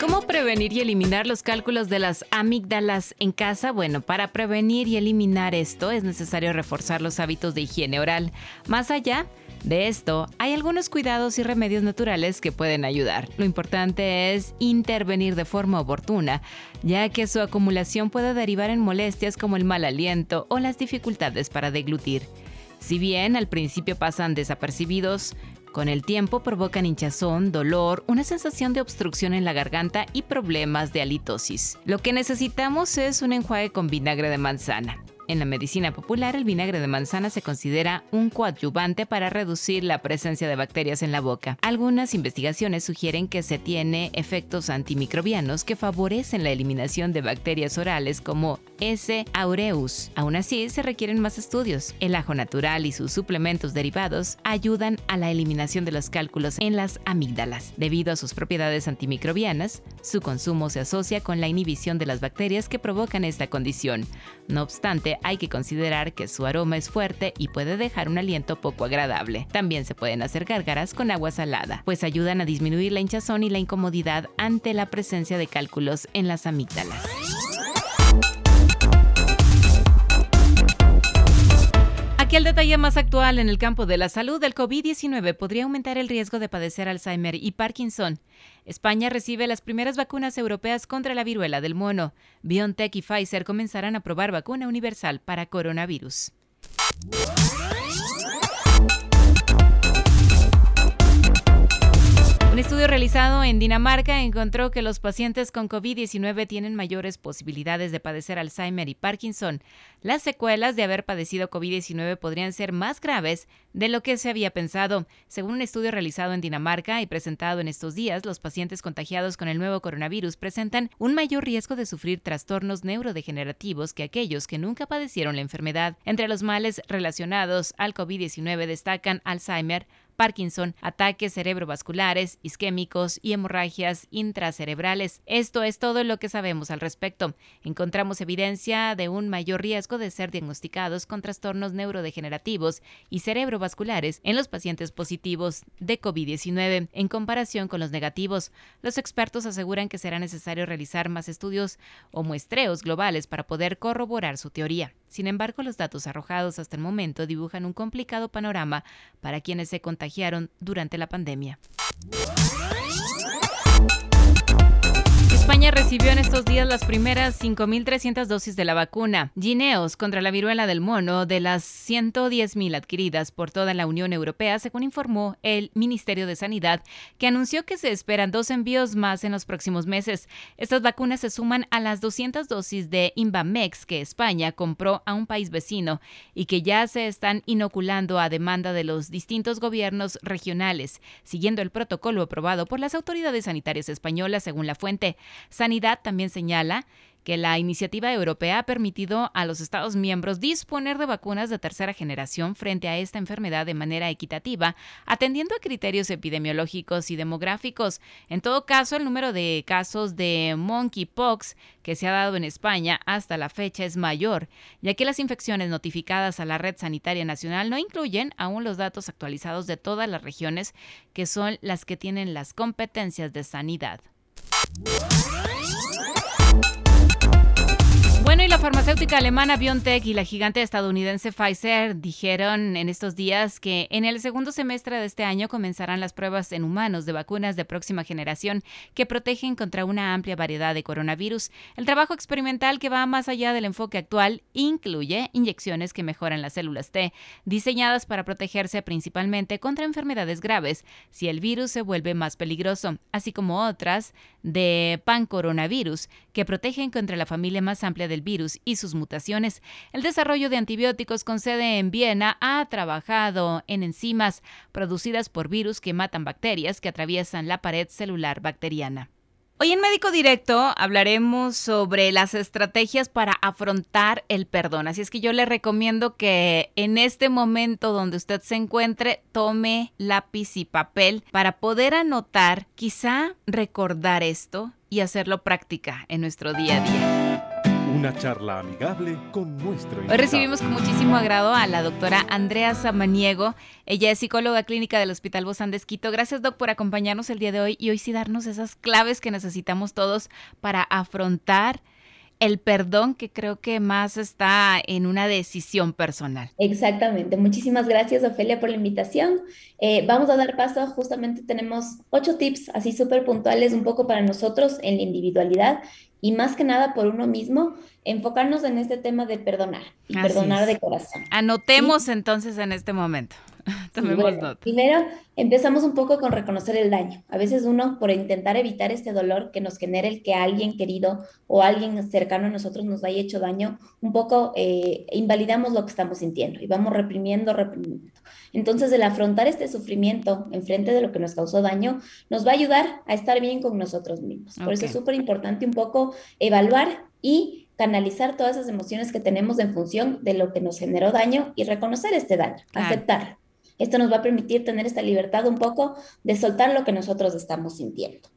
¿Cómo prevenir y eliminar los cálculos de las amígdalas en casa? Bueno, para prevenir y eliminar esto es necesario reforzar los hábitos de higiene oral. Más allá de esto, hay algunos cuidados y remedios naturales que pueden ayudar. Lo importante es intervenir de forma oportuna, ya que su acumulación puede derivar en molestias como el mal aliento o las dificultades para deglutir. Si bien al principio pasan desapercibidos, con el tiempo provocan hinchazón, dolor, una sensación de obstrucción en la garganta y problemas de halitosis. Lo que necesitamos es un enjuague con vinagre de manzana. En la medicina popular, el vinagre de manzana se considera un coadyuvante para reducir la presencia de bacterias en la boca. Algunas investigaciones sugieren que se tiene efectos antimicrobianos que favorecen la eliminación de bacterias orales como S. aureus. Aún así, se requieren más estudios. El ajo natural y sus suplementos derivados ayudan a la eliminación de los cálculos en las amígdalas. Debido a sus propiedades antimicrobianas, su consumo se asocia con la inhibición de las bacterias que provocan esta condición. No obstante, hay que considerar que su aroma es fuerte y puede dejar un aliento poco agradable. También se pueden hacer gárgaras con agua salada, pues ayudan a disminuir la hinchazón y la incomodidad ante la presencia de cálculos en las amígdalas. Aquí el detalle más actual en el campo de la salud, el COVID-19 podría aumentar el riesgo de padecer Alzheimer y Parkinson. España recibe las primeras vacunas europeas contra la viruela del mono. BioNTech y Pfizer comenzarán a probar vacuna universal para coronavirus. Un estudio realizado en Dinamarca encontró que los pacientes con COVID-19 tienen mayores posibilidades de padecer Alzheimer y Parkinson. Las secuelas de haber padecido COVID-19 podrían ser más graves de lo que se había pensado. Según un estudio realizado en Dinamarca y presentado en estos días, los pacientes contagiados con el nuevo coronavirus presentan un mayor riesgo de sufrir trastornos neurodegenerativos que aquellos que nunca padecieron la enfermedad. Entre los males relacionados al COVID-19 destacan Alzheimer, Parkinson, ataques cerebrovasculares, isquémicos y hemorragias intracerebrales. Esto es todo lo que sabemos al respecto. Encontramos evidencia de un mayor riesgo de ser diagnosticados con trastornos neurodegenerativos y cerebrovasculares en los pacientes positivos de COVID-19 en comparación con los negativos. Los expertos aseguran que será necesario realizar más estudios o muestreos globales para poder corroborar su teoría. Sin embargo, los datos arrojados hasta el momento dibujan un complicado panorama para quienes se contagiaron durante la pandemia. España recibió en estos días las primeras 5.300 dosis de la vacuna Gineos contra la viruela del mono de las 110.000 adquiridas por toda la Unión Europea, según informó el Ministerio de Sanidad, que anunció que se esperan dos envíos más en los próximos meses. Estas vacunas se suman a las 200 dosis de Invamex que España compró a un país vecino y que ya se están inoculando a demanda de los distintos gobiernos regionales, siguiendo el protocolo aprobado por las autoridades sanitarias españolas, según la fuente. Sanidad también señala que la iniciativa europea ha permitido a los Estados miembros disponer de vacunas de tercera generación frente a esta enfermedad de manera equitativa, atendiendo a criterios epidemiológicos y demográficos. En todo caso, el número de casos de monkeypox que se ha dado en España hasta la fecha es mayor, ya que las infecciones notificadas a la red sanitaria nacional no incluyen aún los datos actualizados de todas las regiones que son las que tienen las competencias de sanidad. Música farmacéutica alemana BioNTech y la gigante estadounidense Pfizer dijeron en estos días que en el segundo semestre de este año comenzarán las pruebas en humanos de vacunas de próxima generación que protegen contra una amplia variedad de coronavirus. El trabajo experimental que va más allá del enfoque actual incluye inyecciones que mejoran las células T, diseñadas para protegerse principalmente contra enfermedades graves si el virus se vuelve más peligroso, así como otras de pancoronavirus que protegen contra la familia más amplia de virus y sus mutaciones. El desarrollo de antibióticos con sede en Viena ha trabajado en enzimas producidas por virus que matan bacterias que atraviesan la pared celular bacteriana. Hoy en Médico Directo hablaremos sobre las estrategias para afrontar el perdón. Así es que yo le recomiendo que en este momento donde usted se encuentre, tome lápiz y papel para poder anotar, quizá recordar esto y hacerlo práctica en nuestro día a día. Una charla amigable con nuestro Hoy recibimos con muchísimo agrado a la doctora Andrea Samaniego. Ella es psicóloga clínica del Hospital Bozán de Esquito. Gracias, doc, por acompañarnos el día de hoy y hoy sí darnos esas claves que necesitamos todos para afrontar el perdón que creo que más está en una decisión personal. Exactamente. Muchísimas gracias, Ofelia, por la invitación. Eh, vamos a dar paso. Justamente tenemos ocho tips así súper puntuales, un poco para nosotros en la individualidad y más que nada por uno mismo, enfocarnos en este tema de perdonar y perdonar de corazón. Anotemos entonces en este momento. Tomemos nota. Primero, empezamos un poco con reconocer el daño. A veces uno, por intentar evitar este dolor que nos genera el que alguien querido o alguien cercano a nosotros nos haya hecho daño, un poco eh, invalidamos lo que estamos sintiendo y vamos reprimiendo, reprimiendo. Entonces, el afrontar este sufrimiento en frente de lo que nos causó daño nos va a ayudar a estar bien con nosotros mismos. Por eso es súper importante un poco evaluar y canalizar todas esas emociones que tenemos en función de lo que nos generó daño y reconocer este daño, aceptarlo. Esto nos va a permitir tener esta libertad un poco de soltar lo que nosotros estamos sintiendo.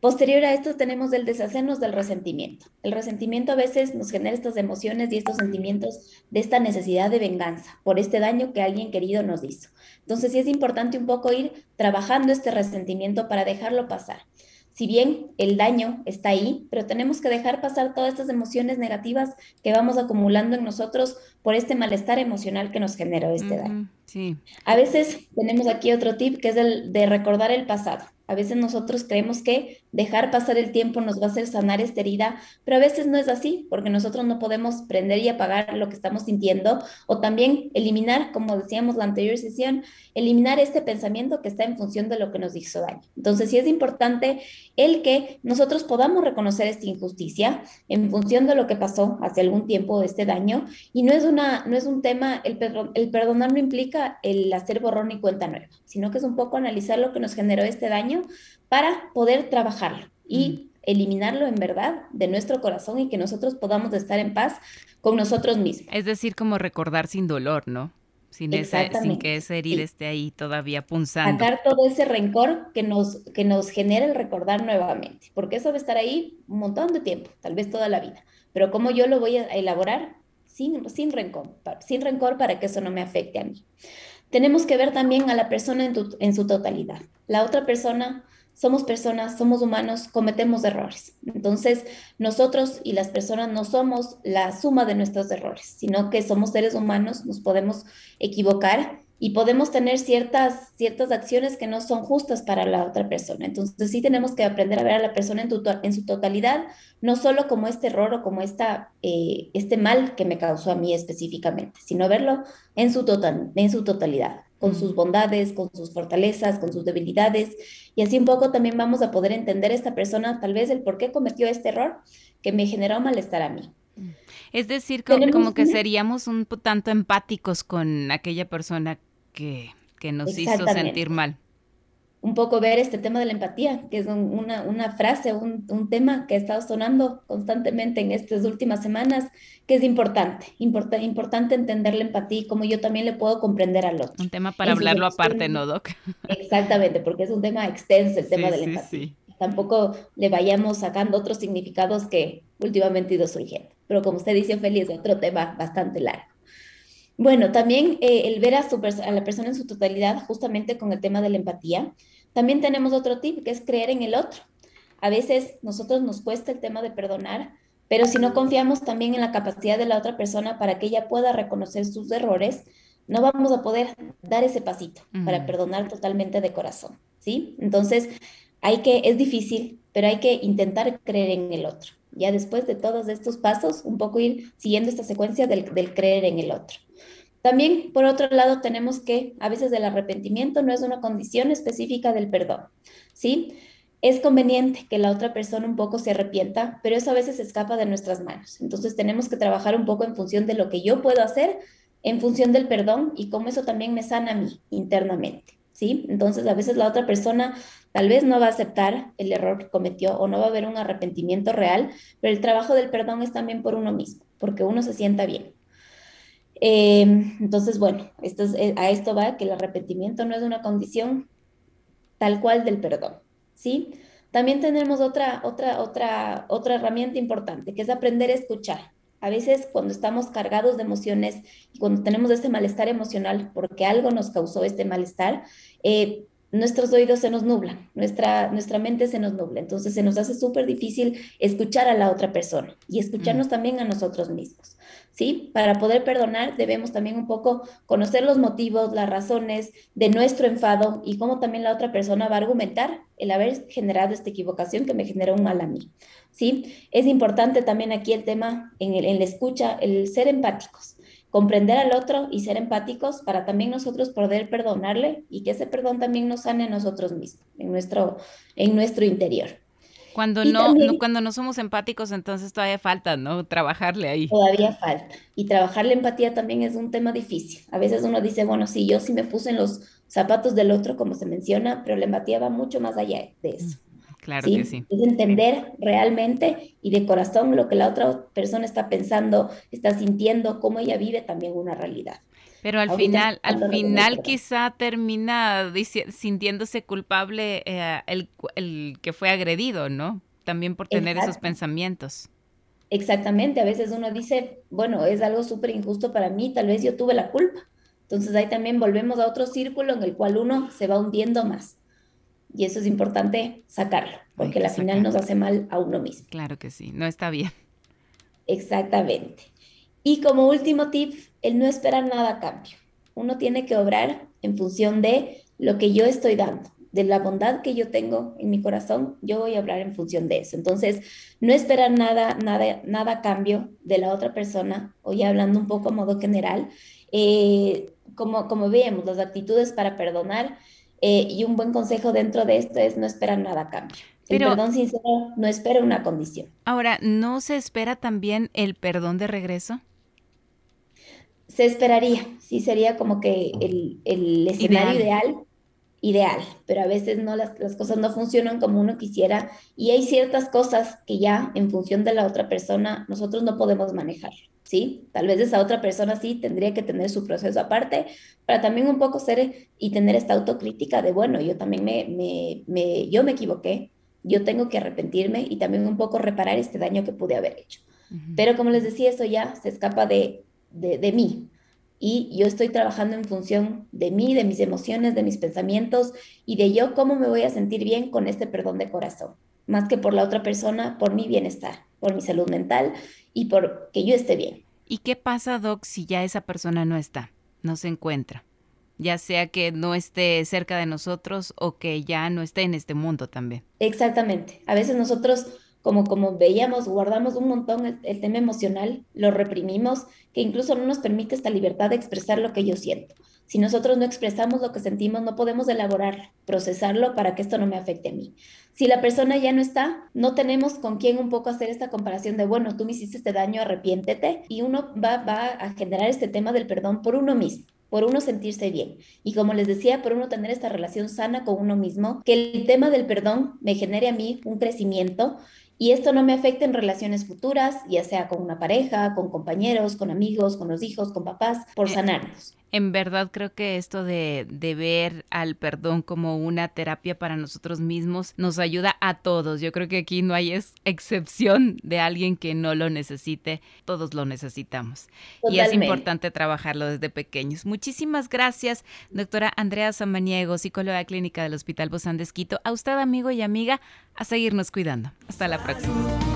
Posterior a esto tenemos el deshacernos del resentimiento. El resentimiento a veces nos genera estas emociones y estos sentimientos de esta necesidad de venganza por este daño que alguien querido nos hizo. Entonces sí es importante un poco ir trabajando este resentimiento para dejarlo pasar si bien el daño está ahí, pero tenemos que dejar pasar todas estas emociones negativas que vamos acumulando en nosotros por este malestar emocional que nos generó este daño. Sí. A veces tenemos aquí otro tip que es el de recordar el pasado. A veces nosotros creemos que dejar pasar el tiempo nos va a hacer sanar esta herida, pero a veces no es así, porque nosotros no podemos prender y apagar lo que estamos sintiendo o también eliminar, como decíamos la anterior sesión, eliminar este pensamiento que está en función de lo que nos hizo daño. Entonces, sí es importante el que nosotros podamos reconocer esta injusticia en función de lo que pasó hace algún tiempo de este daño y no es una no es un tema el, el perdonar no implica el hacer borrón y cuenta nueva, sino que es un poco analizar lo que nos generó este daño para poder trabajarlo y eliminarlo en verdad de nuestro corazón y que nosotros podamos estar en paz con nosotros mismos. Es decir, como recordar sin dolor, ¿no? Sin, sin que esa herida esté ahí todavía punzando. Sacar todo ese rencor que nos, que nos genera el recordar nuevamente, porque eso va a estar ahí un montón de tiempo, tal vez toda la vida. Pero como yo lo voy a elaborar sin, sin rencor, sin rencor para que eso no me afecte a mí tenemos que ver también a la persona en, su totalidad. La otra persona, somos personas, somos humanos, cometemos errores. Entonces, nosotros y las personas no somos la suma de nuestros errores, sino que somos seres humanos, nos podemos equivocar y podemos tener ciertas, ciertas acciones que no son justas para la otra persona. Entonces sí tenemos que aprender a ver a la persona en, en su totalidad, no solo como este error o como esta, eh, este mal que me causó a mí específicamente, sino verlo en su, total, en su totalidad, con sus bondades, con sus fortalezas, con sus debilidades. Y así un poco también vamos a poder entender a esta persona tal vez el por qué cometió este error que me generó malestar a mí. Es decir, como, que seríamos un tanto empáticos con aquella persona que, nos hizo sentir mal. Un poco ver este tema de la empatía, que es una, frase, un, tema que ha estado sonando constantemente en estas últimas semanas, que es importante, importante entender la empatía y cómo yo también le puedo comprender al otro. Un tema para hablarlo aparte, ¿no, Doc? Exactamente, porque es un tema extenso el tema de la empatía. Tampoco le vayamos sacando otros significados que últimamente ido surgiendo. Pero como usted dice, Feli, es otro tema bastante largo. Bueno, también eh, el ver a, a la persona en su totalidad, justamente con el tema de la empatía. También tenemos otro tip, que es creer en el otro. A veces nosotros nos cuesta el tema de perdonar, pero si no confiamos también en la capacidad de la otra persona para que ella pueda reconocer sus errores, no vamos a poder dar ese pasito para perdonar totalmente de corazón, ¿sí? Entonces, hay que, es difícil, pero hay que intentar creer en el otro. Ya después de todos estos pasos, un poco ir siguiendo esta secuencia del, del creer en el otro. También, por otro lado, tenemos que a veces el arrepentimiento no es una condición específica del perdón, ¿sí? Es conveniente que la otra persona un poco se arrepienta, pero eso a veces escapa de nuestras manos. Entonces tenemos que trabajar un poco en función de lo que yo puedo hacer, en función del perdón y cómo eso también me sana a mí internamente. ¿Sí? Entonces a veces la otra persona tal vez no va a aceptar el error que cometió o no va a haber un arrepentimiento real, pero el trabajo del perdón es también por uno mismo, porque uno se sienta bien. Em, entonces, bueno, eh, a esto va que el arrepentimiento no es una condición tal cual del perdón, ¿sí? También tenemos otra, otra, otra, otra herramienta importante, que es aprender a escuchar. A veces cuando estamos cargados de emociones y cuando tenemos ese malestar emocional porque algo nos causó este malestar, eh, nuestros oídos se nos nublan, nuestra, nuestra mente se nos nubla, entonces se nos hace súper difícil escuchar a la otra persona y escucharnos mm. también a nosotros mismos, ¿sí? Para poder perdonar debemos también un poco conocer los motivos, las razones de nuestro enfado y cómo también la otra persona va a argumentar el haber generado esta equivocación que me generó un mal a mí, ¿sí? Es importante también aquí el tema en, el, en la escucha, el ser empáticos comprender al otro y ser empáticos para también nosotros poder perdonarle y que ese perdón también nos sane a nosotros mismos, en nuestro, en nuestro interior. Cuando no, cuando no somos empáticos, entonces todavía falta, ¿no? Trabajarle ahí. Todavía falta. Y trabajar la empatía también es un tema difícil. A veces uno dice, bueno, sí, yo sí me puse en los zapatos del otro, como se menciona, pero la empatía va mucho más allá de eso. Claro que sí. Es entender realmente y de corazón lo que la otra persona está pensando, está sintiendo, cómo ella vive también una realidad. Pero al final, al final quizá termina sintiéndose culpable eh, el, que fue agredido, ¿no? También por tener esos pensamientos. Exactamente, a veces uno dice, bueno, es algo súper injusto para mí, tal vez yo tuve la culpa. Entonces ahí también volvemos a otro círculo en el cual uno se va hundiendo más. Y eso es importante sacarlo, porque al final nos hace mal a uno mismo. Claro que sí, no está bien. Exactamente. Y como último tip, el no esperar nada a cambio. Uno tiene que obrar en función de lo que yo estoy dando, de la bondad que yo tengo en mi corazón, yo voy a hablar en función de eso. Entonces, no esperar nada, nada, nada a cambio de la otra persona, hoy hablando un poco a modo general, eh, como, como veíamos, las actitudes para perdonar eh, y un buen consejo dentro de esto es no esperar nada a cambio. El perdón sincero no espera una condición. Ahora, ¿no se espera también el perdón de regreso? Se esperaría, sí sería como que el, el escenario ideal. ideal, pero a veces no las, las, cosas no funcionan como uno quisiera y hay ciertas cosas que ya en función de la otra persona nosotros no podemos manejar. ¿sí? Tal vez esa otra persona sí tendría que tener su proceso aparte para también un poco ser y tener esta autocrítica de, bueno, yo también me, me, yo me equivoqué, yo tengo que arrepentirme y también un poco reparar este daño que pude haber hecho. Pero como les decía, eso ya se escapa de, de, de mí. Y yo estoy trabajando en función de mí, de mis emociones, de mis pensamientos y de yo cómo me voy a sentir bien con este perdón de corazón, más que por la otra persona, por mi bienestar, por mi salud mental y por que yo esté bien. ¿Y qué pasa, Doc, si ya esa persona no está, no se encuentra? Ya sea que no esté cerca de nosotros o que ya no esté en este mundo también. Exactamente. A veces nosotros, como, como veíamos, guardamos un montón el, el tema emocional, lo reprimimos, que incluso no nos permite esta libertad de expresar lo que yo siento. Si nosotros no expresamos lo que sentimos, no podemos elaborar, procesarlo para que esto no me afecte a mí. Si la persona ya no está, no tenemos con quién un poco hacer esta comparación de, bueno, tú me hiciste este daño, arrepiéntete, y uno va, va a generar este tema del perdón por uno mismo por uno sentirse bien. Y como les decía, por uno tener esta relación sana con uno mismo, que el tema del perdón me genere a mí un crecimiento y esto no me afecta en relaciones futuras, ya sea con una pareja, con compañeros, con amigos, con los hijos, con papás, por eh, sanarnos. En verdad creo que esto de, de, ver al perdón como una terapia para nosotros mismos nos ayuda a todos. Yo creo que aquí no hay excepción de alguien que no lo necesite. Todos lo necesitamos. Y es importante trabajarlo desde pequeños. Muchísimas gracias, doctora Andrea Samaniego, psicóloga clínica del Hospital Bozán de Esquito. A usted, amigo y amiga, a seguirnos cuidando. Hasta la próxima.